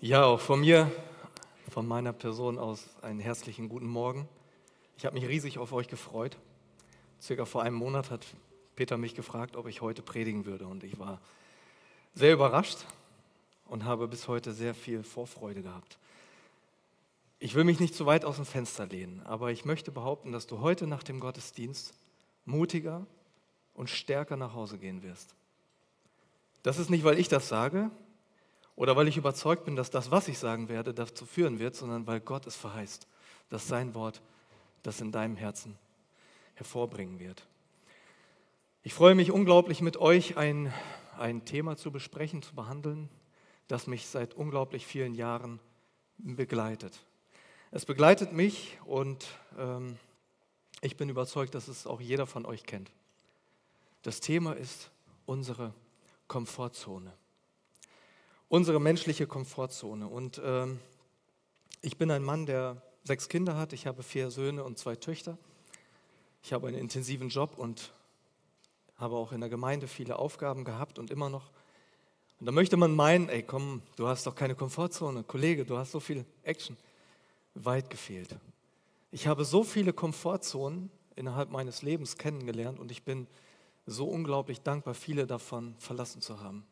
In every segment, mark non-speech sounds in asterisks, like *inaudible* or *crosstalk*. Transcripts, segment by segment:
Ja, auch von mir, von meiner Person aus einen herzlichen guten Morgen. Ich habe mich riesig auf euch gefreut. Circa vor einem Monat hat Peter mich gefragt, ob ich heute predigen würde und ich war sehr überrascht und habe bis heute sehr viel Vorfreude gehabt. Ich will mich nicht zu weit aus dem Fenster lehnen, aber ich möchte behaupten, dass du heute nach dem Gottesdienst mutiger und stärker nach Hause gehen wirst. Das ist nicht, weil ich das sage, oder weil ich überzeugt bin, dass das, was ich sagen werde, dazu führen wird, sondern weil Gott es verheißt, dass sein Wort das in deinem Herzen hervorbringen wird. Ich freue mich unglaublich, mit euch ein, ein Thema zu besprechen, zu behandeln, das mich seit unglaublich vielen Jahren begleitet. Es begleitet mich und ähm, ich bin überzeugt, dass es auch jeder von euch kennt. Das Thema ist unsere Komfortzone unsere menschliche Komfortzone. Und ähm, ich bin ein Mann, der sechs Kinder hat. Ich habe vier Söhne und zwei Töchter. Ich habe einen intensiven Job und habe auch in der Gemeinde viele Aufgaben gehabt und immer noch. Und da möchte man meinen, ey, komm, du hast doch keine Komfortzone, Kollege, du hast so viel Action. Weit gefehlt. Ich habe so viele Komfortzonen innerhalb meines Lebens kennengelernt und ich bin so unglaublich dankbar, viele davon verlassen zu haben.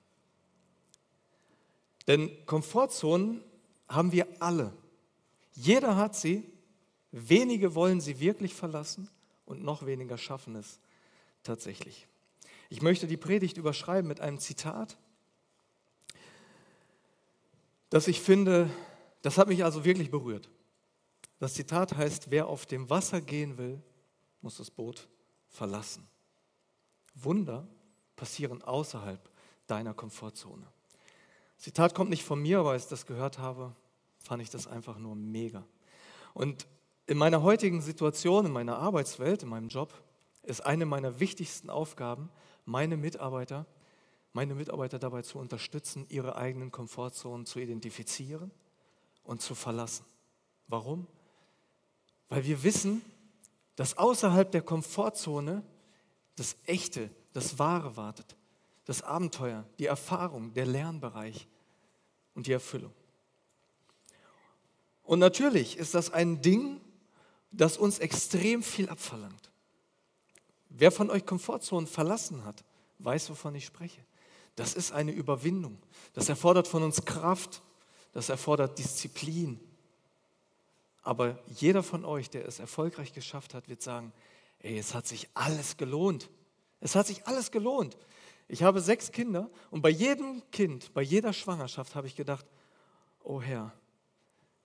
Denn Komfortzonen haben wir alle. Jeder hat sie, wenige wollen sie wirklich verlassen und noch weniger schaffen es tatsächlich. Ich möchte die Predigt überschreiben mit einem Zitat, das ich finde, das hat mich also wirklich berührt. Das Zitat heißt, wer auf dem Wasser gehen will, muss das Boot verlassen. Wunder passieren außerhalb deiner Komfortzone. Zitat kommt nicht von mir, aber als ich das gehört habe, fand ich das einfach nur mega. Und in meiner heutigen Situation, in meiner Arbeitswelt, in meinem Job, ist eine meiner wichtigsten Aufgaben, meine Mitarbeiter, meine Mitarbeiter dabei zu unterstützen, ihre eigenen Komfortzonen zu identifizieren und zu verlassen. Warum? Weil wir wissen, dass außerhalb der Komfortzone das Echte, das Wahre wartet das Abenteuer, die Erfahrung, der Lernbereich und die Erfüllung. Und natürlich ist das ein Ding, das uns extrem viel abverlangt. Wer von euch Komfortzonen verlassen hat, weiß, wovon ich spreche. Das ist eine Überwindung. Das erfordert von uns Kraft. Das erfordert Disziplin. Aber jeder von euch, der es erfolgreich geschafft hat, wird sagen, ey, es hat sich alles gelohnt. Es hat sich alles gelohnt. Ich habe sechs Kinder und bei jedem Kind, bei jeder Schwangerschaft habe ich gedacht, oh Herr,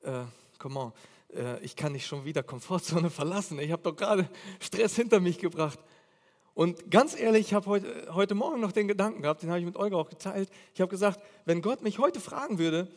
äh, come on, äh, ich kann nicht schon wieder Komfortzone *laughs* verlassen. Ich habe doch gerade Stress hinter mich gebracht. Und ganz ehrlich, ich habe heute, heute Morgen noch den Gedanken gehabt, den habe ich mit Olga auch geteilt. Ich habe gesagt, wenn Gott mich heute fragen würde,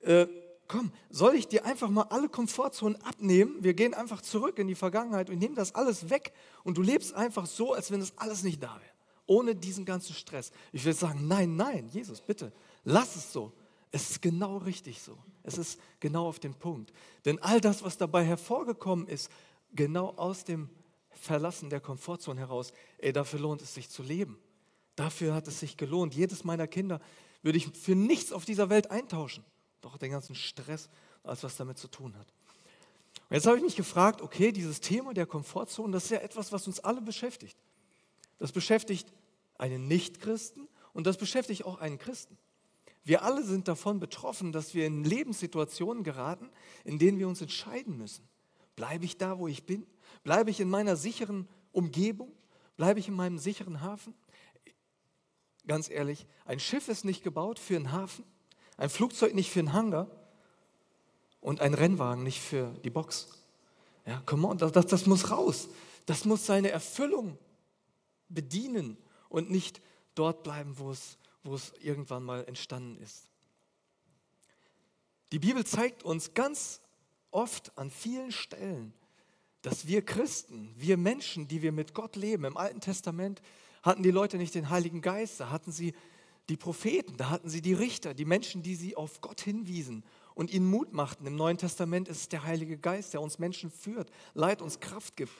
äh, komm, soll ich dir einfach mal alle Komfortzonen abnehmen? Wir gehen einfach zurück in die Vergangenheit und nehmen das alles weg und du lebst einfach so, als wenn das alles nicht da wäre ohne diesen ganzen Stress. Ich will sagen, nein, nein, Jesus, bitte, lass es so. Es ist genau richtig so. Es ist genau auf den Punkt. Denn all das, was dabei hervorgekommen ist, genau aus dem Verlassen der Komfortzone heraus, ey, dafür lohnt es sich zu leben. Dafür hat es sich gelohnt. Jedes meiner Kinder würde ich für nichts auf dieser Welt eintauschen. Doch den ganzen Stress, alles was damit zu tun hat. Und jetzt habe ich mich gefragt, okay, dieses Thema der Komfortzone, das ist ja etwas, was uns alle beschäftigt. Das beschäftigt einen Nichtchristen und das beschäftigt auch einen Christen. Wir alle sind davon betroffen, dass wir in Lebenssituationen geraten, in denen wir uns entscheiden müssen. Bleibe ich da, wo ich bin? Bleibe ich in meiner sicheren Umgebung? Bleibe ich in meinem sicheren Hafen? Ganz ehrlich, ein Schiff ist nicht gebaut für einen Hafen, ein Flugzeug nicht für einen Hangar und ein Rennwagen nicht für die Box. Ja, come on, das, das, das muss raus. Das muss seine Erfüllung bedienen und nicht dort bleiben, wo es, wo es irgendwann mal entstanden ist. Die Bibel zeigt uns ganz oft an vielen Stellen, dass wir Christen, wir Menschen, die wir mit Gott leben, im Alten Testament hatten die Leute nicht den Heiligen Geist, da hatten sie die Propheten, da hatten sie die Richter, die Menschen, die sie auf Gott hinwiesen und ihnen Mut machten. Im Neuen Testament ist es der Heilige Geist, der uns Menschen führt, Leid uns Kraft gibt.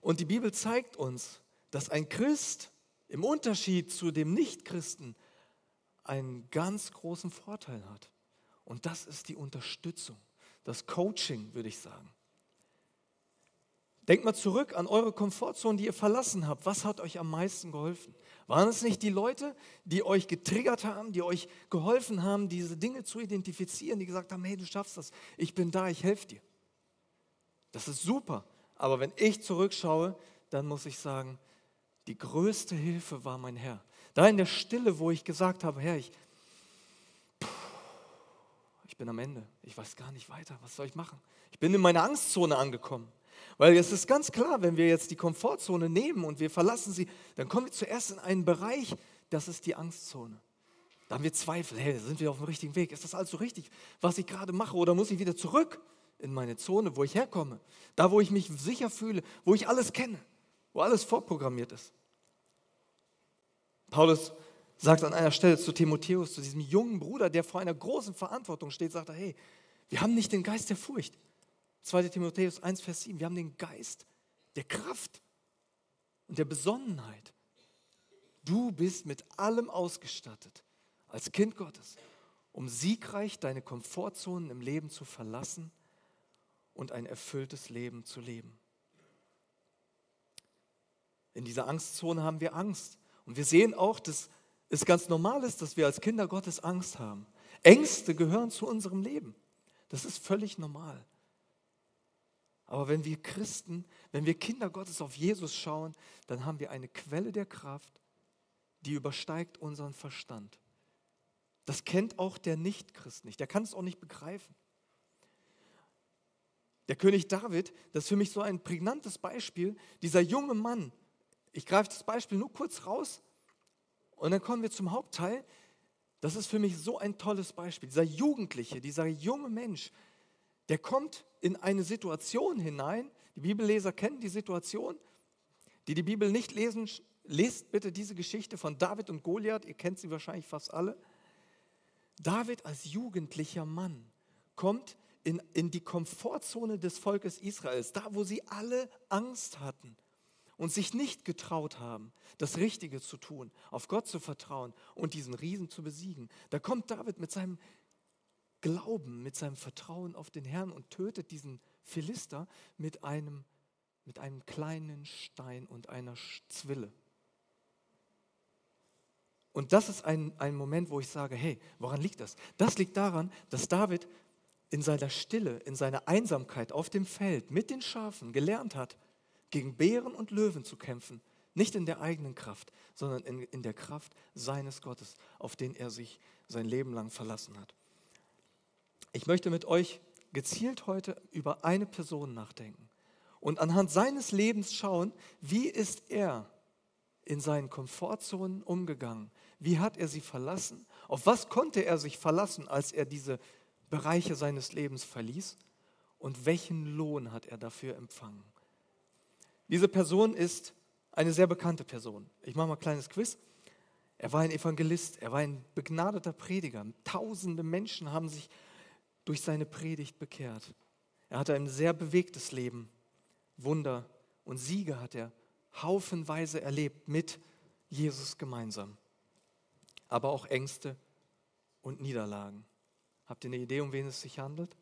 Und die Bibel zeigt uns, dass ein Christ im Unterschied zu dem Nichtchristen einen ganz großen Vorteil hat. Und das ist die Unterstützung, das Coaching, würde ich sagen. Denkt mal zurück an eure Komfortzone, die ihr verlassen habt. Was hat euch am meisten geholfen? Waren es nicht die Leute, die euch getriggert haben, die euch geholfen haben, diese Dinge zu identifizieren, die gesagt haben, hey, du schaffst das, ich bin da, ich helfe dir. Das ist super. Aber wenn ich zurückschaue, dann muss ich sagen, die größte Hilfe war mein Herr. Da in der Stille, wo ich gesagt habe, Herr, ich, ich bin am Ende, ich weiß gar nicht weiter, was soll ich machen? Ich bin in meiner Angstzone angekommen. Weil es ist ganz klar, wenn wir jetzt die Komfortzone nehmen und wir verlassen sie, dann kommen wir zuerst in einen Bereich, das ist die Angstzone. Da haben wir Zweifel, hey, sind wir auf dem richtigen Weg? Ist das also richtig, was ich gerade mache? Oder muss ich wieder zurück in meine Zone, wo ich herkomme? Da, wo ich mich sicher fühle, wo ich alles kenne, wo alles vorprogrammiert ist. Paulus sagt an einer Stelle zu Timotheus, zu diesem jungen Bruder, der vor einer großen Verantwortung steht, sagt er, hey, wir haben nicht den Geist der Furcht, 2 Timotheus 1, Vers 7. Wir haben den Geist der Kraft und der Besonnenheit. Du bist mit allem ausgestattet als Kind Gottes, um siegreich deine Komfortzonen im Leben zu verlassen und ein erfülltes Leben zu leben. In dieser Angstzone haben wir Angst. Und wir sehen auch, dass es ganz normal ist, dass wir als Kinder Gottes Angst haben. Ängste gehören zu unserem Leben. Das ist völlig normal. Aber wenn wir Christen, wenn wir Kinder Gottes auf Jesus schauen, dann haben wir eine Quelle der Kraft, die übersteigt unseren Verstand. Das kennt auch der Nichtchrist nicht. Der kann es auch nicht begreifen. Der König David, das ist für mich so ein prägnantes Beispiel. Dieser junge Mann, ich greife das Beispiel nur kurz raus und dann kommen wir zum Hauptteil. Das ist für mich so ein tolles Beispiel. Dieser Jugendliche, dieser junge Mensch, der kommt in eine Situation hinein. Die Bibelleser kennen die Situation. Die die Bibel nicht lesen, lest bitte diese Geschichte von David und Goliath. Ihr kennt sie wahrscheinlich fast alle. David als jugendlicher Mann kommt in, in die Komfortzone des Volkes Israels, da wo sie alle Angst hatten und sich nicht getraut haben, das Richtige zu tun, auf Gott zu vertrauen und diesen Riesen zu besiegen. Da kommt David mit seinem Glauben, mit seinem Vertrauen auf den Herrn und tötet diesen Philister mit einem, mit einem kleinen Stein und einer Zwille. Und das ist ein, ein Moment, wo ich sage, hey, woran liegt das? Das liegt daran, dass David in seiner Stille, in seiner Einsamkeit auf dem Feld mit den Schafen gelernt hat, gegen Bären und Löwen zu kämpfen. Nicht in der eigenen Kraft, sondern in, in der Kraft seines Gottes, auf den er sich sein Leben lang verlassen hat. Ich möchte mit euch gezielt heute über eine Person nachdenken und anhand seines Lebens schauen, wie ist er in seinen Komfortzonen umgegangen? Wie hat er sie verlassen? Auf was konnte er sich verlassen, als er diese Bereiche seines Lebens verließ? Und welchen Lohn hat er dafür empfangen? Diese Person ist eine sehr bekannte Person. Ich mache mal ein kleines Quiz. Er war ein Evangelist, er war ein begnadeter Prediger. Tausende Menschen haben sich durch seine Predigt bekehrt. Er hatte ein sehr bewegtes Leben. Wunder und Siege hat er haufenweise erlebt mit Jesus gemeinsam. Aber auch Ängste und Niederlagen. Habt ihr eine Idee, um wen es sich handelt?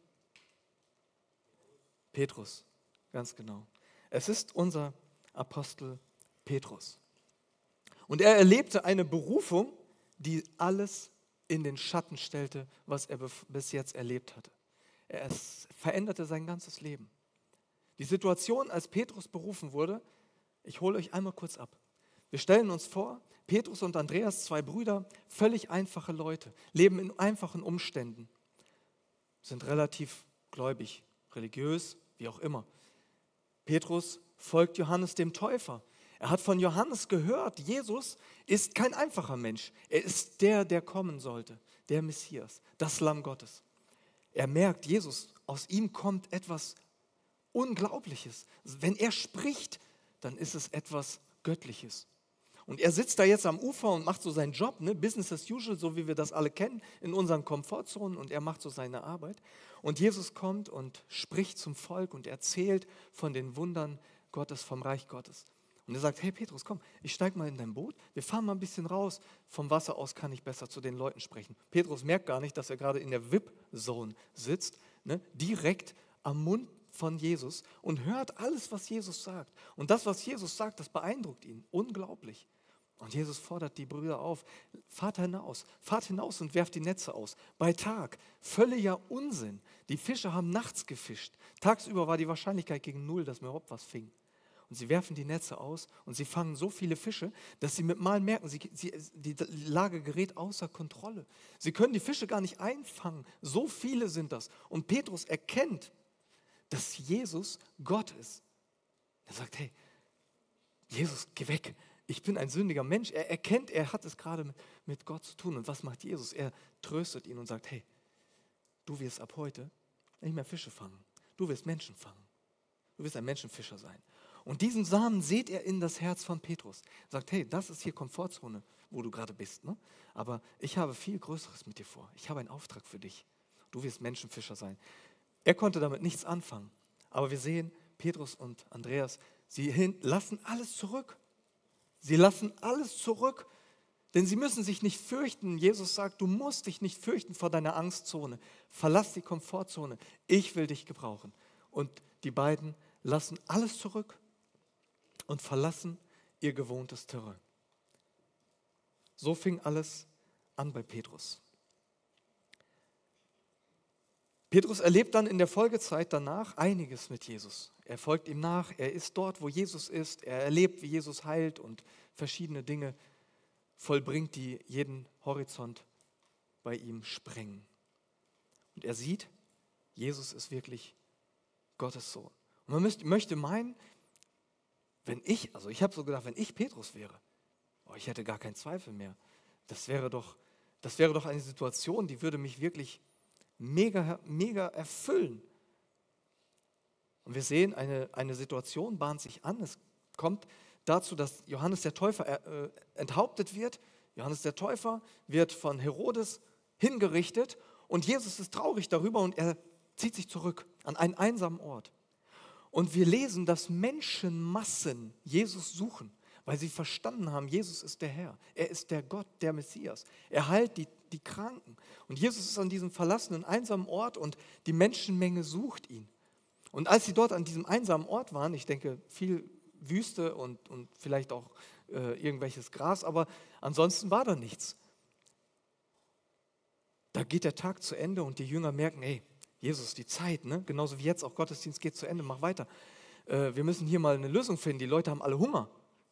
Petrus, ganz genau. Es ist unser Apostel Petrus. Und er erlebte eine Berufung, die alles in den Schatten stellte, was er bis jetzt erlebt hatte. Es veränderte sein ganzes Leben. Die Situation, als Petrus berufen wurde, ich hole euch einmal kurz ab. Wir stellen uns vor, Petrus und Andreas, zwei Brüder, völlig einfache Leute, leben in einfachen Umständen, sind relativ gläubig, religiös, wie auch immer. Petrus folgt Johannes dem Täufer, er hat von Johannes gehört, Jesus ist kein einfacher Mensch. Er ist der, der kommen sollte, der Messias, das Lamm Gottes. Er merkt, Jesus, aus ihm kommt etwas Unglaubliches. Wenn er spricht, dann ist es etwas Göttliches. Und er sitzt da jetzt am Ufer und macht so seinen Job, ne? Business as usual, so wie wir das alle kennen, in unseren Komfortzonen und er macht so seine Arbeit. Und Jesus kommt und spricht zum Volk und erzählt von den Wundern Gottes, vom Reich Gottes. Und er sagt, hey Petrus, komm, ich steig mal in dein Boot, wir fahren mal ein bisschen raus. Vom Wasser aus kann ich besser zu den Leuten sprechen. Petrus merkt gar nicht, dass er gerade in der VIP-Zone sitzt, ne? direkt am Mund von Jesus und hört alles, was Jesus sagt. Und das, was Jesus sagt, das beeindruckt ihn. Unglaublich. Und Jesus fordert die Brüder auf, fahrt hinaus, fahrt hinaus und werft die Netze aus. Bei Tag, völliger Unsinn. Die Fische haben nachts gefischt. Tagsüber war die Wahrscheinlichkeit gegen null, dass mir überhaupt was fing. Und sie werfen die Netze aus und sie fangen so viele Fische, dass sie mit Mal merken, sie, sie, die Lage gerät außer Kontrolle. Sie können die Fische gar nicht einfangen. So viele sind das. Und Petrus erkennt, dass Jesus Gott ist. Er sagt, hey, Jesus, geh weg. Ich bin ein sündiger Mensch. Er erkennt, er hat es gerade mit, Gott zu tun. Und was macht Jesus? Er tröstet ihn und sagt, hey, du wirst ab heute nicht mehr Fische fangen. Du wirst Menschen fangen. Du wirst ein Menschenfischer sein. Und diesen Samen seht er in das Herz von Petrus. Er sagt, hey, das ist hier Komfortzone, wo du gerade bist. Ne? Aber ich habe viel Größeres mit dir vor. Ich habe einen Auftrag für dich. Du wirst Menschenfischer sein. Er konnte damit nichts anfangen. Aber wir sehen, Petrus und Andreas, sie lassen alles zurück. Sie lassen alles zurück, denn sie müssen sich nicht fürchten. Jesus sagt, du musst dich nicht fürchten vor deiner Angstzone. Verlass die Komfortzone. Ich will dich gebrauchen. Und die beiden lassen alles zurück und verlassen ihr gewohntes Terrain. So fing alles an bei Petrus. Petrus erlebt dann in der Folgezeit danach einiges mit Jesus. Er folgt ihm nach, er ist dort, wo Jesus ist, er erlebt, wie Jesus heilt und verschiedene Dinge vollbringt, die jeden Horizont bei ihm sprengen. Und er sieht, Jesus ist wirklich Gottes Sohn. Und man müsste, möchte meinen, wenn ich, also ich habe so gedacht, wenn ich Petrus wäre, oh, ich hätte gar keinen Zweifel mehr. Das wäre doch, das wäre doch eine Situation, die würde mich wirklich mega, mega erfüllen. Und wir sehen, eine, eine Situation bahnt sich an. Es kommt dazu, dass Johannes der Täufer äh, enthauptet wird. Johannes der Täufer wird von Herodes hingerichtet und Jesus ist traurig darüber und er zieht sich zurück an einen einsamen Ort. Und wir lesen, dass Menschenmassen Jesus suchen, weil sie verstanden haben, Jesus ist der Herr. Er ist der Gott, der Messias. Er heilt die, die Kranken. Und Jesus ist an diesem verlassenen, einsamen Ort und die Menschenmenge sucht ihn. Und als sie dort an diesem einsamen Ort waren, ich denke, viel Wüste und, und vielleicht auch äh, irgendwelches Gras, aber ansonsten war da nichts. Da geht der Tag zu Ende und die Jünger merken, ey, Jesus, die Zeit, ne? genauso wie jetzt auch Gottesdienst geht zu Ende, mach weiter. Äh, wir müssen hier mal eine Lösung finden. Die Leute haben alle Hunger.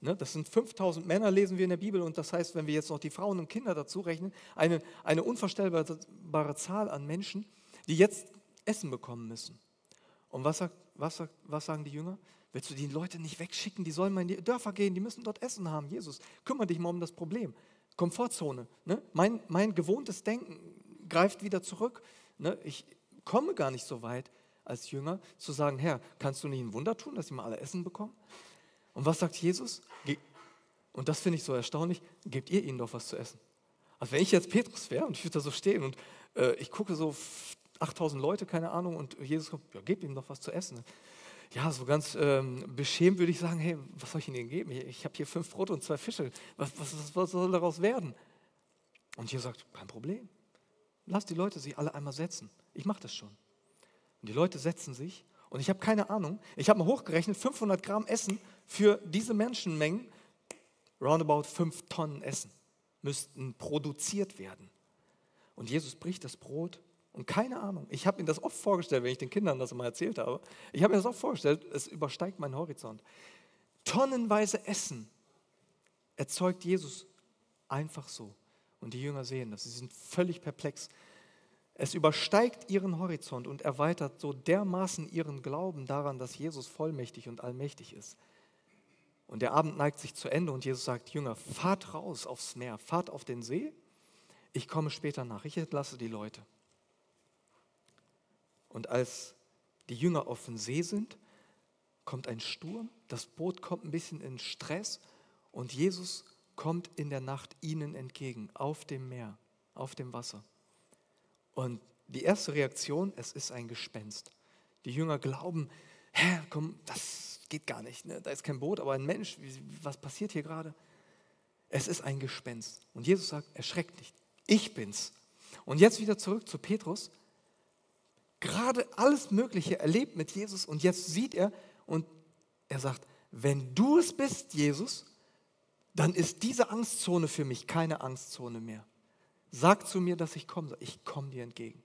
Ne? Das sind 5000 Männer, lesen wir in der Bibel. Und das heißt, wenn wir jetzt noch die Frauen und Kinder dazu rechnen, eine, eine unvorstellbare Zahl an Menschen, die jetzt Essen bekommen müssen. Und was, sagt, was, sagt, was sagen die Jünger? Willst du die Leute nicht wegschicken? Die sollen mal in die Dörfer gehen, die müssen dort Essen haben. Jesus, kümmere dich mal um das Problem. Komfortzone. Ne? Mein, mein gewohntes Denken greift wieder zurück. Ne? Ich, komme gar nicht so weit als Jünger zu sagen, Herr, kannst du nicht ein Wunder tun, dass sie mal alle Essen bekommen? Und was sagt Jesus? Und das finde ich so erstaunlich, gebt ihr ihnen doch was zu essen. Also wenn ich jetzt Petrus wäre und ich würde da so stehen und äh, ich gucke so 8000 Leute, keine Ahnung, und Jesus kommt, ja, gebt ihnen doch was zu essen. Ja, so ganz ähm, beschämt würde ich sagen, hey, was soll ich ihnen geben? Ich habe hier fünf Brote und zwei Fische. Was, was, was soll daraus werden? Und Jesus sagt, kein Problem. Lass die Leute sich alle einmal setzen. Ich mache das schon. Und die Leute setzen sich und ich habe keine Ahnung. Ich habe mal hochgerechnet, 500 Gramm Essen für diese Menschenmengen, roundabout 5 Tonnen Essen, müssten produziert werden. Und Jesus bricht das Brot und keine Ahnung. Ich habe mir das oft vorgestellt, wenn ich den Kindern das mal erzählt habe. Ich habe mir das oft vorgestellt, es übersteigt meinen Horizont. Tonnenweise Essen erzeugt Jesus einfach so. Und die Jünger sehen das. Sie sind völlig perplex. Es übersteigt ihren Horizont und erweitert so dermaßen ihren Glauben daran, dass Jesus vollmächtig und allmächtig ist. Und der Abend neigt sich zu Ende und Jesus sagt, Jünger, fahrt raus aufs Meer, fahrt auf den See, ich komme später nach, ich entlasse die Leute. Und als die Jünger auf dem See sind, kommt ein Sturm, das Boot kommt ein bisschen in Stress und Jesus kommt in der Nacht ihnen entgegen, auf dem Meer, auf dem Wasser. Und die erste Reaktion, es ist ein Gespenst. Die Jünger glauben, Herr, komm, das, geht gar nicht. Ne? Da ist kein Boot, aber ein Mensch. Was passiert hier gerade? Es ist ein Gespenst. Und Jesus sagt, erschreckt nicht. Ich bin's. Und jetzt wieder zurück zu Petrus. Gerade alles Mögliche erlebt mit Jesus und jetzt sieht er und er sagt, wenn du es bist, Jesus, dann ist diese Angstzone für mich keine Angstzone mehr. Sag zu mir, dass ich komme. Ich komme dir entgegen.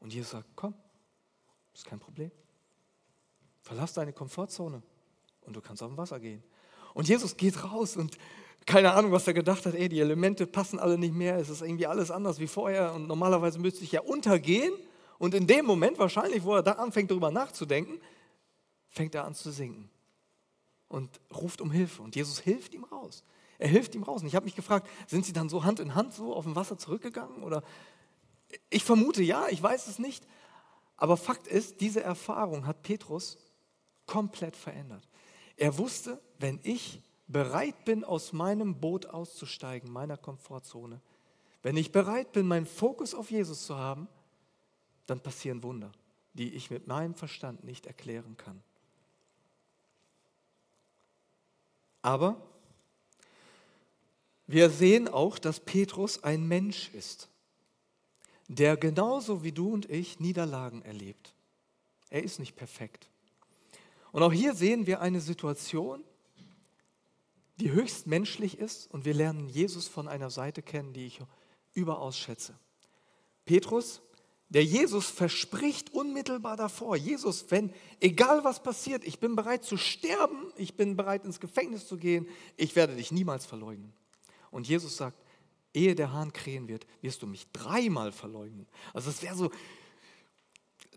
Und Jesus sagt, komm, ist kein Problem. Verlass deine Komfortzone und du kannst auf dem Wasser gehen. Und Jesus geht raus und keine Ahnung, was er gedacht hat, ey, die Elemente passen alle nicht mehr, es ist irgendwie alles anders wie vorher. Und normalerweise müsste ich ja untergehen. Und in dem Moment wahrscheinlich, wo er da anfängt darüber nachzudenken, fängt er an zu sinken und ruft um Hilfe. Und Jesus hilft ihm raus. Er hilft ihm raus. Und ich habe mich gefragt, sind sie dann so Hand in Hand so auf dem Wasser zurückgegangen? Oder ich vermute ja, ich weiß es nicht, aber Fakt ist, diese Erfahrung hat Petrus komplett verändert. Er wusste, wenn ich bereit bin, aus meinem Boot auszusteigen, meiner Komfortzone, wenn ich bereit bin, meinen Fokus auf Jesus zu haben, dann passieren Wunder, die ich mit meinem Verstand nicht erklären kann. Aber wir sehen auch, dass Petrus ein Mensch ist, der genauso wie du und ich Niederlagen erlebt. Er ist nicht perfekt. Und auch hier sehen wir eine Situation, die höchst menschlich ist und wir lernen Jesus von einer Seite kennen, die ich überaus schätze. Petrus, der Jesus verspricht unmittelbar davor, Jesus, wenn egal was passiert, ich bin bereit zu sterben, ich bin bereit ins Gefängnis zu gehen, ich werde dich niemals verleugnen. Und Jesus sagt, ehe der Hahn krähen wird, wirst du mich dreimal verleugnen. Also das wäre so,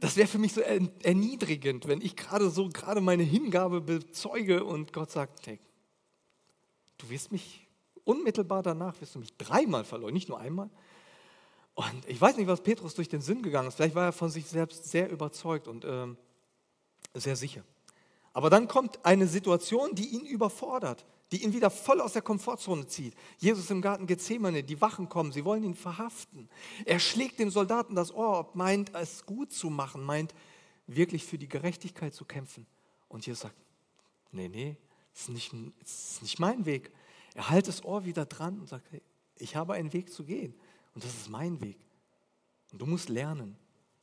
das wäre für mich so erniedrigend, wenn ich gerade so gerade meine Hingabe bezeuge und Gott sagt, hey, du wirst mich unmittelbar danach, wirst du mich dreimal verleugnen, nicht nur einmal. Und ich weiß nicht, was Petrus durch den Sinn gegangen ist. Vielleicht war er von sich selbst sehr überzeugt und ähm, sehr sicher. Aber dann kommt eine Situation, die ihn überfordert, die ihn wieder voll aus der Komfortzone zieht. Jesus im Garten Gethsemane, die Wachen kommen, sie wollen ihn verhaften. Er schlägt dem Soldaten das Ohr, meint es gut zu machen, meint wirklich für die Gerechtigkeit zu kämpfen. Und Jesus sagt, nee, nee, das ist ist nicht mein Weg. Er hält das Ohr wieder dran und sagt, hey, ich habe einen Weg zu gehen und das ist mein Weg. Und du musst lernen,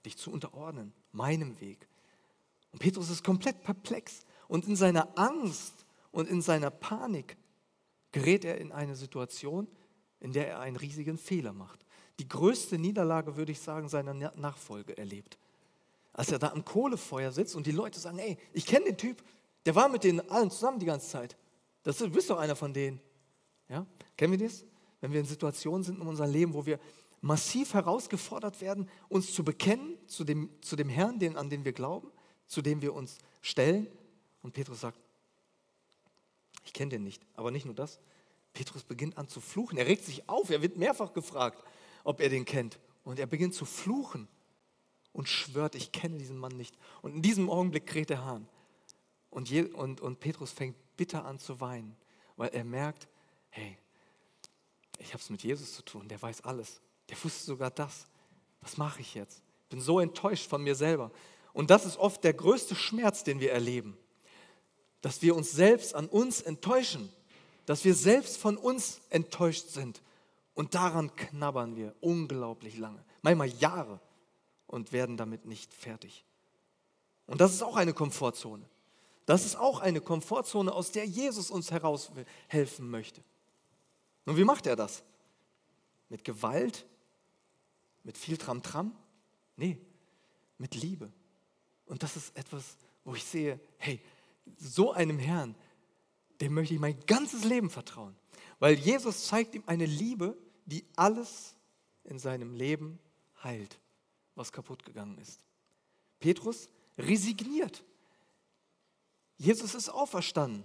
dich zu unterordnen, meinem Weg. Und Petrus ist komplett perplex und in seiner Angst und in seiner Panik gerät er in eine Situation, in der er einen riesigen Fehler macht. Die größte Niederlage, würde ich sagen, seiner Nachfolge erlebt. Als er da am Kohlefeuer sitzt und die Leute sagen, ey, ich kenne den Typ, der war mit denen allen zusammen die ganze Zeit. Das, du bist doch einer von denen. Ja? Kennen wir das? Wenn wir in Situationen sind in unserem Leben, wo wir massiv herausgefordert werden, uns zu bekennen zu dem, zu dem Herrn, den, an den wir glauben, zu dem wir uns stellen. Und Petrus sagt, ich kenne den nicht. Aber nicht nur das. Petrus beginnt an zu fluchen. Er regt sich auf. Er wird mehrfach gefragt, ob er den kennt. Und er beginnt zu fluchen und schwört, ich kenne diesen Mann nicht. Und in diesem Augenblick kräht der Hahn. Und, je, und, und Petrus fängt bitter an zu weinen, weil er merkt, hey, ich habe es mit Jesus zu tun, der weiß alles. Der wusste sogar das. Was mache ich jetzt? Ich bin so enttäuscht von mir selber. Und das ist oft der größte Schmerz, den wir erleben. Dass wir uns selbst an uns enttäuschen. Dass wir selbst von uns enttäuscht sind. Und daran knabbern wir unglaublich lange. Manchmal Jahre. Und werden damit nicht fertig. Und das ist auch eine Komfortzone. Das ist auch eine Komfortzone, aus der Jesus uns heraushelfen möchte. Und wie macht er das? Mit Gewalt? Mit viel Tram-Tram? Nee, mit Liebe. Und das ist etwas, wo ich sehe, hey, so einem Herrn, dem möchte ich mein ganzes Leben vertrauen. Weil Jesus zeigt ihm eine Liebe, die alles in seinem Leben heilt, was kaputt gegangen ist. Petrus resigniert. Jesus ist auferstanden.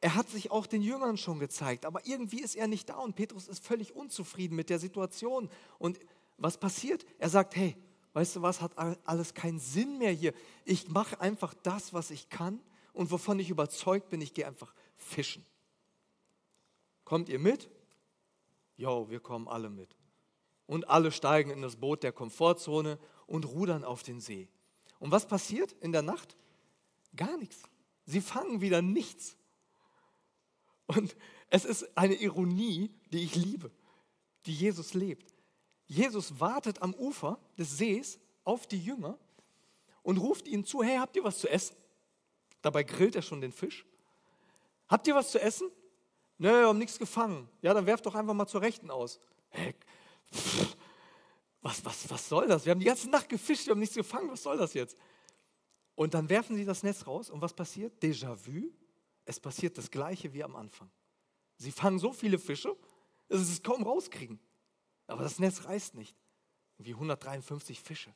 Er hat sich auch den Jüngern schon gezeigt, aber irgendwie ist er nicht da und Petrus ist völlig unzufrieden mit der Situation. Und was passiert? Er sagt, hey, weißt du was, hat alles keinen Sinn mehr hier. Ich mache einfach das, was ich kann und wovon ich überzeugt bin, ich gehe einfach fischen. Kommt ihr mit? Jo, wir kommen alle mit. Und alle steigen in das Boot der Komfortzone und rudern auf den See. Und was passiert in der Nacht? Gar nichts. Sie fangen wieder nichts. Und es ist eine Ironie, die ich liebe, die Jesus lebt. Jesus wartet am Ufer des Sees auf die Jünger und ruft ihnen zu, hey, habt ihr was zu essen? Dabei grillt er schon den Fisch. Habt ihr was zu essen? Nö, wir haben nichts gefangen. Ja, dann werft doch einfach mal zur Rechten aus. Hey, was, was, was soll das? Wir haben die ganze Nacht gefischt, wir haben nichts gefangen, was soll das jetzt? Und dann werfen sie das Netz raus und was passiert? Déjà-vu, es passiert das gleiche wie am Anfang. Sie fangen so viele Fische, dass sie es kaum rauskriegen. Aber das Netz reißt nicht. Wie 153 Fische.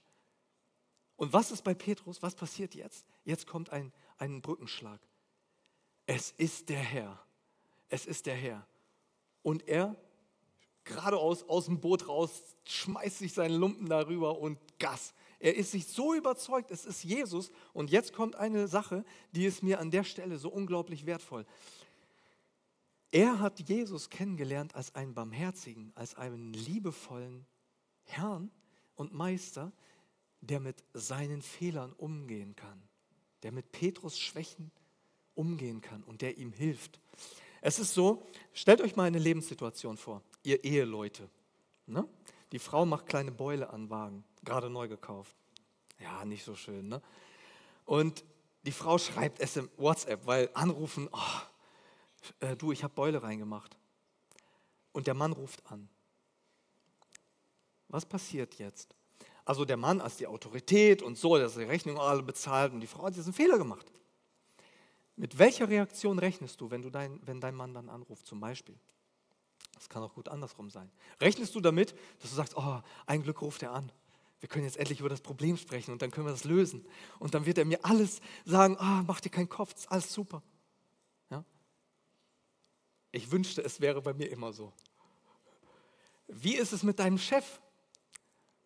Und was ist bei Petrus? Was passiert jetzt? Jetzt kommt ein, ein Brückenschlag. Es ist der Herr. Es ist der Herr. Und er, geradeaus aus dem Boot raus, schmeißt sich seinen Lumpen darüber und Gas. Er ist sich so überzeugt, es ist Jesus. Und jetzt kommt eine Sache, die ist mir an der Stelle so unglaublich wertvoll. Er hat Jesus kennengelernt als einen barmherzigen, als einen liebevollen Herrn und Meister, der mit seinen Fehlern umgehen kann, der mit Petrus Schwächen umgehen kann und der ihm hilft. Es ist so, stellt euch mal eine Lebenssituation vor, ihr Eheleute. Ne? Die Frau macht kleine Beule an Wagen, gerade neu gekauft. Ja, nicht so schön. Ne? Und die Frau schreibt es im WhatsApp, weil anrufen, oh, äh, du, ich habe Beule reingemacht. Und der Mann ruft an. Was passiert jetzt? Also der Mann als die Autorität und so, dass die Rechnung alle bezahlt und die Frau hat diesen Fehler gemacht. Mit welcher Reaktion rechnest du, wenn, du dein, wenn dein Mann dann anruft, zum Beispiel? Das kann auch gut andersrum sein. Rechnest du damit, dass du sagst, oh, ein Glück ruft er an. Wir können jetzt endlich über das Problem sprechen und dann können wir das lösen. Und dann wird er mir alles sagen, ah, mach dir keinen Kopf, ist alles super. Ich wünschte, es wäre bei mir immer so. Wie ist es mit deinem Chef?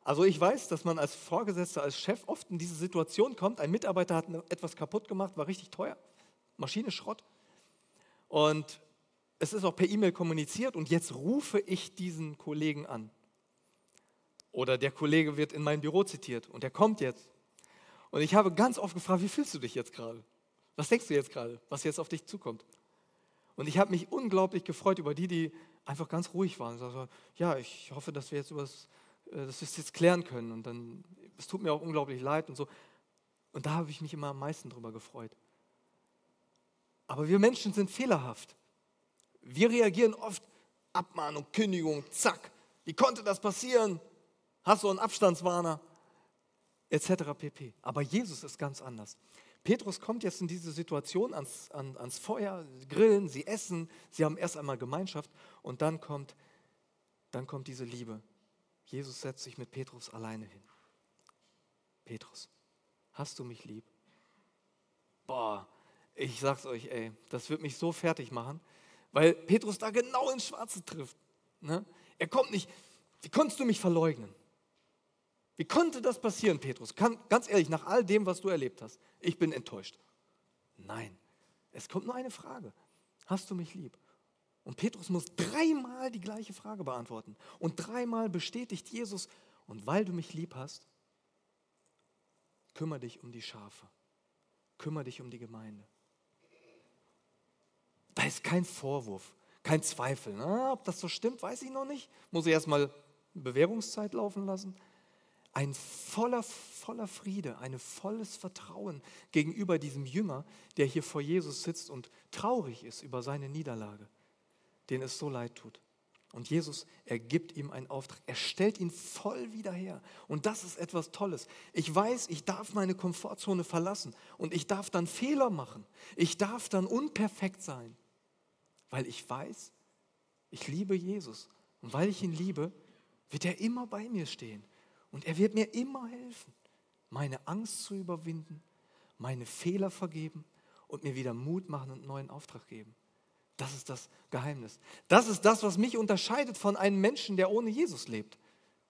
Also ich weiß, dass man als Vorgesetzter, als Chef oft in diese Situation kommt, ein Mitarbeiter hat etwas kaputt gemacht, war richtig teuer, Maschine Schrott. Und es ist auch per E-Mail kommuniziert und jetzt rufe ich diesen Kollegen an. Oder der Kollege wird in mein Büro zitiert und der kommt jetzt. Und ich habe ganz oft gefragt, wie fühlst du dich jetzt gerade? Was denkst du jetzt gerade, was jetzt auf dich zukommt? Und ich habe mich unglaublich gefreut über die, die einfach ganz ruhig waren. Also, ja, ich hoffe, dass wir jetzt übers, äh, dass wir es jetzt klären können. Und dann, es tut mir auch unglaublich leid und so. Und da habe ich mich immer am meisten drüber gefreut. Aber wir Menschen sind fehlerhaft. Wir reagieren oft, Abmahnung, Kündigung, zack. Wie konnte das passieren? Hast du einen Abstandswarner? Etc. pp. Aber Jesus ist ganz anders. Petrus kommt jetzt in diese Situation ans, an, ans Feuer, grillen, sie essen, sie haben erst einmal Gemeinschaft und dann kommt, dann kommt diese Liebe. Jesus setzt sich mit Petrus alleine hin. Petrus, hast du mich lieb? Boah, ich sag's euch, ey, das wird mich so fertig machen, weil Petrus da genau ins Schwarze trifft. Ne? Er kommt nicht, wie konntest du mich verleugnen? Wie konnte das passieren, Petrus? Ganz ehrlich, nach all dem, was du erlebt hast, ich bin enttäuscht. Nein, es kommt nur eine Frage. Hast du mich lieb? Und Petrus muss dreimal die gleiche Frage beantworten. Und dreimal bestätigt Jesus, und weil du mich lieb hast, kümmere dich um die Schafe. Kümmere dich um die Gemeinde. Da ist kein Vorwurf, kein Zweifel. Na, ob das so stimmt, weiß ich noch nicht. Muss ich erstmal Bewährungszeit laufen lassen ein voller, voller Friede, ein volles Vertrauen gegenüber diesem Jünger, der hier vor Jesus sitzt und traurig ist über seine Niederlage, den es so leid tut. Und Jesus, er gibt ihm einen Auftrag. Er stellt ihn voll wieder her. Und das ist etwas Tolles. Ich weiß, ich darf meine Komfortzone verlassen und ich darf dann Fehler machen. Ich darf dann unperfekt sein, weil ich weiß, ich liebe Jesus. Und weil ich ihn liebe, wird er immer bei mir stehen. Und er wird mir immer helfen, meine Angst zu überwinden, meine Fehler vergeben und mir wieder Mut machen und neuen Auftrag geben. Das ist das Geheimnis. Das ist das, was mich unterscheidet von einem Menschen, der ohne Jesus lebt,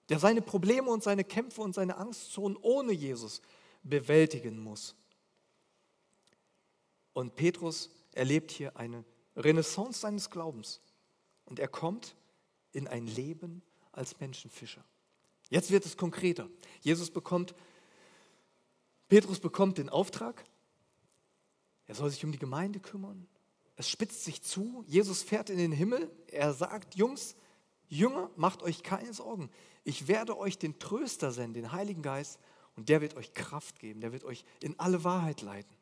der seine Probleme und seine Kämpfe und seine Angstzonen ohne Jesus bewältigen muss. Und Petrus erlebt hier eine Renaissance seines Glaubens und er kommt in ein Leben als Menschenfischer. Jetzt wird es konkreter. Jesus bekommt, Petrus bekommt den Auftrag Er soll sich um die Gemeinde kümmern. Es spitzt sich zu. Jesus fährt in den Himmel. Er sagt, Jungs, Jünger, macht euch keine Sorgen. Ich werde euch den Tröster senden, den Heiligen Geist, und der wird euch Kraft geben. Der wird euch in alle Wahrheit leiten.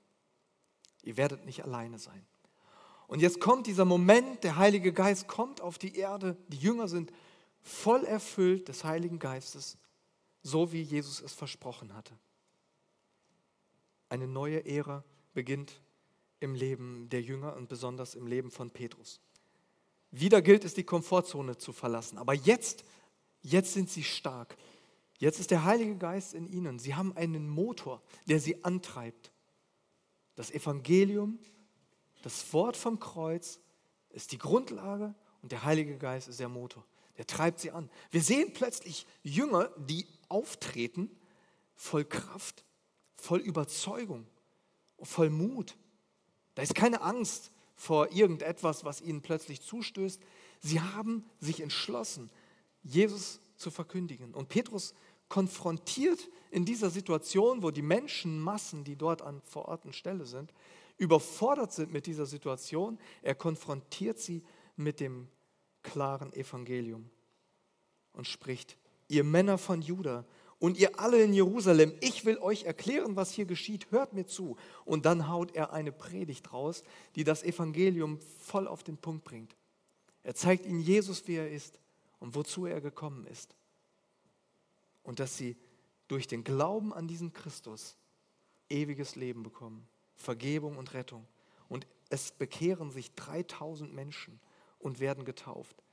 Ihr werdet nicht alleine sein. Und jetzt kommt dieser Moment, der Heilige Geist kommt auf die Erde. Die Jünger sind voll erfüllt des Heiligen Geistes, so wie Jesus es versprochen hatte. Eine neue Ära beginnt im Leben der Jünger und besonders im Leben von Petrus. Wieder gilt es, die Komfortzone zu verlassen. Aber jetzt, jetzt sind sie stark. Jetzt ist der Heilige Geist in ihnen. Sie haben einen Motor, der sie antreibt. Das Evangelium, das Wort vom Kreuz ist die Grundlage und der Heilige Geist ist der Motor. Der treibt sie an. Wir sehen plötzlich Jünger, die auftreten, voll Kraft, voll Überzeugung, voll Mut. Da ist keine Angst vor irgendetwas, was ihnen plötzlich zustößt. Sie haben sich entschlossen, Jesus zu verkündigen. Und Petrus konfrontiert in dieser Situation, wo die Menschenmassen, die dort an vor Ort und Stelle sind, überfordert sind mit dieser Situation, er konfrontiert sie mit dem klaren Evangelium und spricht, ihr Männer von Juda und ihr alle in Jerusalem, ich will euch erklären, was hier geschieht, hört mir zu. Und dann haut er eine Predigt raus, die das Evangelium voll auf den Punkt bringt. Er zeigt ihnen Jesus, wie er ist und wozu er gekommen ist. Und dass sie durch den Glauben an diesen Christus ewiges Leben bekommen, Vergebung und Rettung. Und es bekehren sich 3000 Menschen und werden getauft.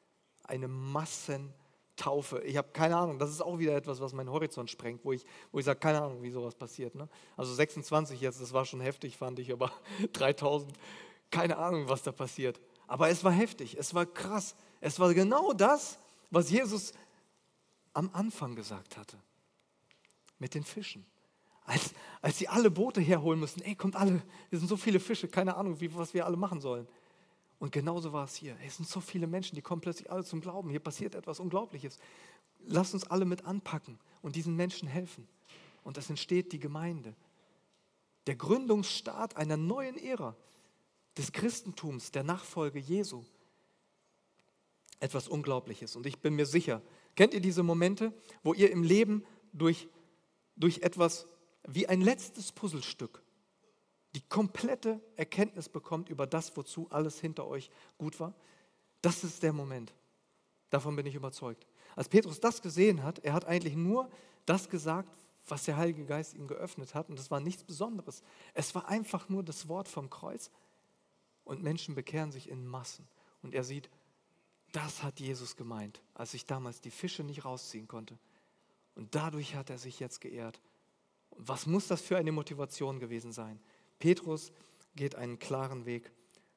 Eine Massen Taufe. Ich habe keine Ahnung, das ist auch wieder etwas, was meinen Horizont sprengt, wo ich, wo ich sage, keine Ahnung, wie sowas passiert. Ne? Also 26 jetzt, das war schon heftig, fand ich, aber *laughs* 3000, keine Ahnung, was da passiert. Aber es war heftig, es war krass. Es war genau das, was Jesus am Anfang gesagt hatte. Mit den Fischen. Als, als sie alle Boote herholen müssen, ey, kommt alle, hier sind so viele Fische, keine Ahnung, wie, was wir alle machen sollen. Und genauso war es hier. Es sind so viele Menschen, die kommen plötzlich alle zum Glauben. Hier passiert etwas Unglaubliches. Lasst uns alle mit anpacken und diesen Menschen helfen. Und es entsteht die Gemeinde. Der Gründungsstart einer neuen Ära des Christentums, der Nachfolge Jesu. Etwas Unglaubliches. Und ich bin mir sicher, kennt ihr diese Momente, wo ihr im Leben durch, durch etwas wie ein letztes Puzzlestück die komplette Erkenntnis bekommt über das, wozu alles hinter euch gut war, das ist der Moment. Davon bin ich überzeugt. Als Petrus das gesehen hat, er hat eigentlich nur das gesagt, was der Heilige Geist ihm geöffnet hat. Und das war nichts Besonderes. Es war einfach nur das Wort vom Kreuz. Und Menschen bekehren sich in Massen. Und er sieht, das hat Jesus gemeint, als ich damals die Fische nicht rausziehen konnte. Und dadurch hat er sich jetzt geehrt. Und was muss das für eine Motivation gewesen sein? Petrus geht einen klaren Weg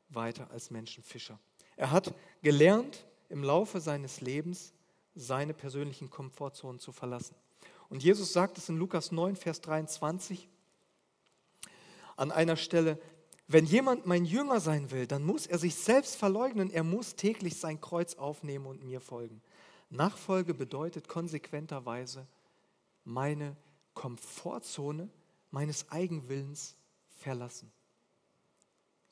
weiter als Menschenfischer. Er hat gelernt, im Laufe seines Lebens seine persönlichen Komfortzonen zu verlassen. Und Jesus sagt es in Lukas 9, Vers 23 an einer Stelle, wenn jemand mein Jünger sein will, dann muss er sich selbst verleugnen, er muss täglich sein Kreuz aufnehmen und mir folgen. Nachfolge bedeutet konsequenterweise meine Komfortzone meines Eigenwillens verlassen.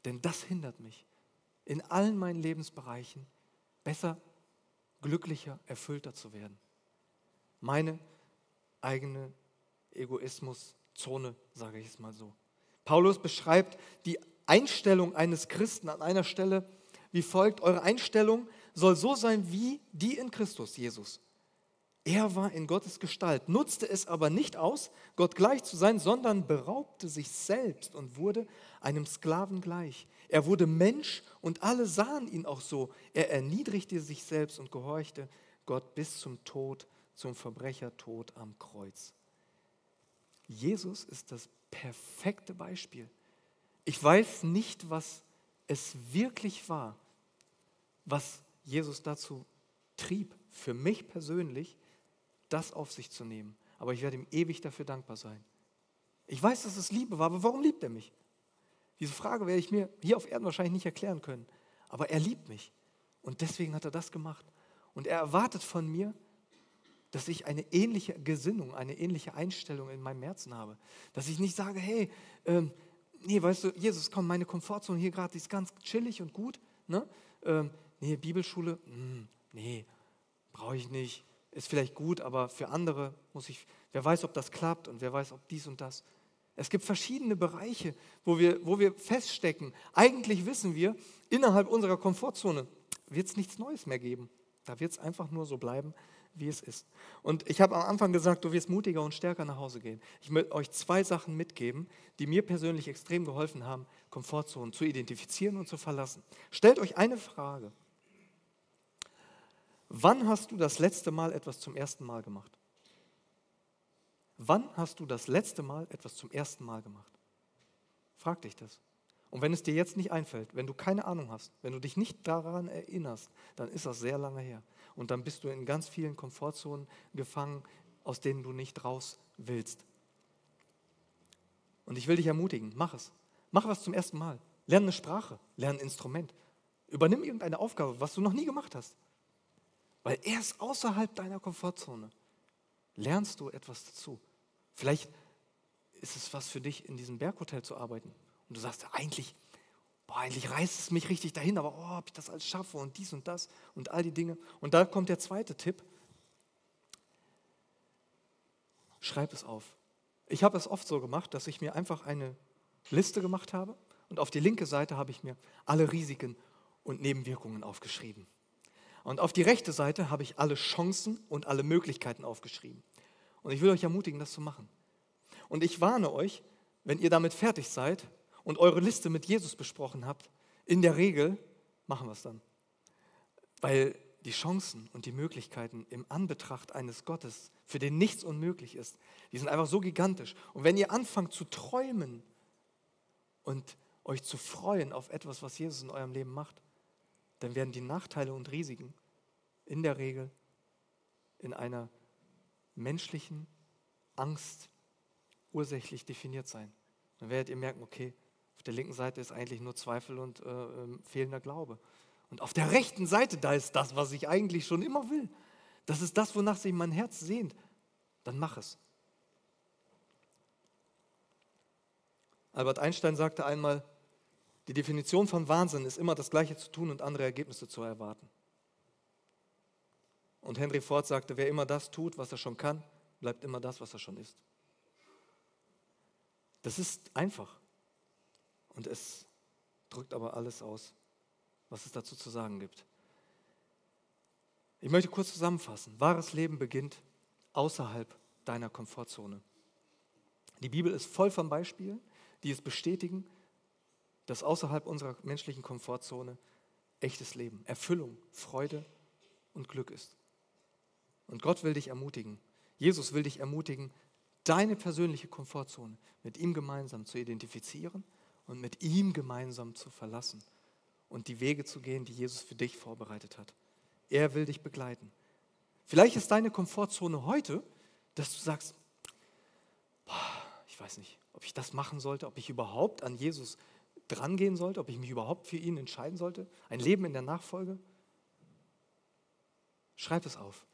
Denn das hindert mich in allen meinen Lebensbereichen besser, glücklicher, erfüllter zu werden. Meine eigene Egoismuszone, sage ich es mal so. Paulus beschreibt die Einstellung eines Christen an einer Stelle wie folgt. Eure Einstellung soll so sein wie die in Christus Jesus. Er war in Gottes Gestalt, nutzte es aber nicht aus, Gott gleich zu sein, sondern beraubte sich selbst und wurde einem Sklaven gleich. Er wurde Mensch und alle sahen ihn auch so. Er erniedrigte sich selbst und gehorchte Gott bis zum Tod, zum Verbrechertod am Kreuz. Jesus ist das perfekte Beispiel. Ich weiß nicht, was es wirklich war, was Jesus dazu trieb. Für mich persönlich das auf sich zu nehmen. Aber ich werde ihm ewig dafür dankbar sein. Ich weiß, dass es Liebe war, aber warum liebt er mich? Diese Frage werde ich mir hier auf Erden wahrscheinlich nicht erklären können. Aber er liebt mich. Und deswegen hat er das gemacht. Und er erwartet von mir, dass ich eine ähnliche Gesinnung, eine ähnliche Einstellung in meinem Herzen habe. Dass ich nicht sage, hey, ähm, nee, weißt du, Jesus, komm, meine Komfortzone hier gerade, die ist ganz chillig und gut. Ne? Ähm, nee, Bibelschule, mh, hm, nee, brauche ich nicht. Ist vielleicht gut, aber für andere muss ich, wer weiß, ob das klappt und wer weiß, ob dies und das. Es gibt verschiedene Bereiche, wo wir, wo wir feststecken. Eigentlich wissen wir, innerhalb unserer Komfortzone wird es nichts Neues mehr geben. Da wird es einfach nur so bleiben, wie es ist. Und ich habe am Anfang gesagt, du wirst mutiger und stärker nach Hause gehen. Ich möchte euch zwei Sachen mitgeben, die mir persönlich extrem geholfen haben, Komfortzonen zu identifizieren und zu verlassen. Stellt euch eine Frage. Wann hast du das letzte Mal etwas zum ersten Mal gemacht? Wann hast du das letzte Mal etwas zum ersten Mal gemacht? Frag dich das. Und wenn es dir jetzt nicht einfällt, wenn du keine Ahnung hast, wenn du dich nicht daran erinnerst, dann ist das sehr lange her. Und dann bist du in ganz vielen Komfortzonen gefangen, aus denen du nicht raus willst. Und ich will dich ermutigen, mach es. Mach was zum ersten Mal. Lerne eine Sprache, lerne ein Instrument. Übernimm irgendeine Aufgabe, was du noch nie gemacht hast. Weil erst außerhalb deiner Komfortzone lernst du etwas dazu. Vielleicht ist es was für dich, in diesem Berghotel zu arbeiten. Und du sagst, eigentlich, boah, eigentlich reißt es mich richtig dahin, aber oh, ob ich das alles schaffe und dies und das und all die Dinge. Und da kommt der zweite Tipp. Schreib es auf. Ich habe es oft so gemacht, dass ich mir einfach eine Liste gemacht habe und auf die linke Seite habe ich mir alle Risiken und Nebenwirkungen aufgeschrieben. Und auf die rechte Seite habe ich alle Chancen und alle Möglichkeiten aufgeschrieben. Und ich will euch ermutigen, das zu machen. Und ich warne euch, wenn ihr damit fertig seid und eure Liste mit Jesus besprochen habt, in der Regel machen wir es dann. Weil die Chancen und die Möglichkeiten im Anbetracht eines Gottes, für den nichts unmöglich ist, die sind einfach so gigantisch. Und wenn ihr anfangt zu träumen und euch zu freuen auf etwas, was Jesus in eurem Leben macht, dann werden die Nachteile und Risiken in der Regel in einer menschlichen Angst ursächlich definiert sein. Dann werdet ihr merken, okay, auf der linken Seite ist eigentlich nur Zweifel und äh, äh, fehlender Glaube. Und auf der rechten Seite, da ist das, was ich eigentlich schon immer will. Das ist das, wonach sich mein Herz sehnt. Dann mach es. Albert Einstein sagte einmal, die Definition von Wahnsinn ist immer das Gleiche zu tun und andere Ergebnisse zu erwarten. Und Henry Ford sagte, wer immer das tut, was er schon kann, bleibt immer das, was er schon ist. Das ist einfach. Und es drückt aber alles aus, was es dazu zu sagen gibt. Ich möchte kurz zusammenfassen. Wahres Leben beginnt außerhalb deiner Komfortzone. Die Bibel ist voll von Beispielen, die es bestätigen, dass außerhalb unserer menschlichen Komfortzone echtes Leben, Erfüllung, Freude und Glück ist. Und Gott will dich ermutigen. Jesus will dich ermutigen, deine persönliche Komfortzone mit ihm gemeinsam zu identifizieren und mit ihm gemeinsam zu verlassen und die Wege zu gehen, die Jesus für dich vorbereitet hat. Er will dich begleiten. Vielleicht ist deine Komfortzone heute, dass du sagst, boah, ich weiß nicht, ob ich das machen sollte, ob ich überhaupt an Jesus drangehen sollte, ob ich mich überhaupt für ihn entscheiden sollte. Ein Leben in der Nachfolge. Schreib es auf.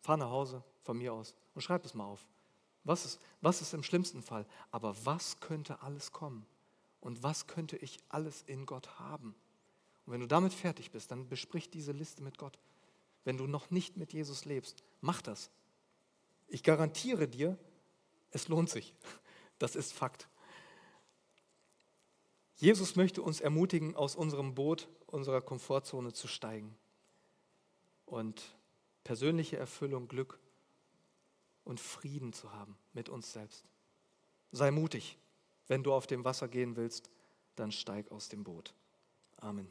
Fahr nach Hause von mir aus und schreib es mal auf. Was ist, was ist im schlimmsten Fall? Aber was könnte alles kommen? Und was könnte ich alles in Gott haben? Und wenn du damit fertig bist, dann besprich diese Liste mit Gott. Wenn du noch nicht mit Jesus lebst, mach das. Ich garantiere dir, es lohnt sich. Das ist Fakt. Jesus möchte uns ermutigen, aus unserem Boot, unserer Komfortzone zu steigen und persönliche Erfüllung, Glück und Frieden zu haben mit uns selbst. Sei mutig. Wenn du auf dem Wasser gehen willst, dann steig aus dem Boot. Amen.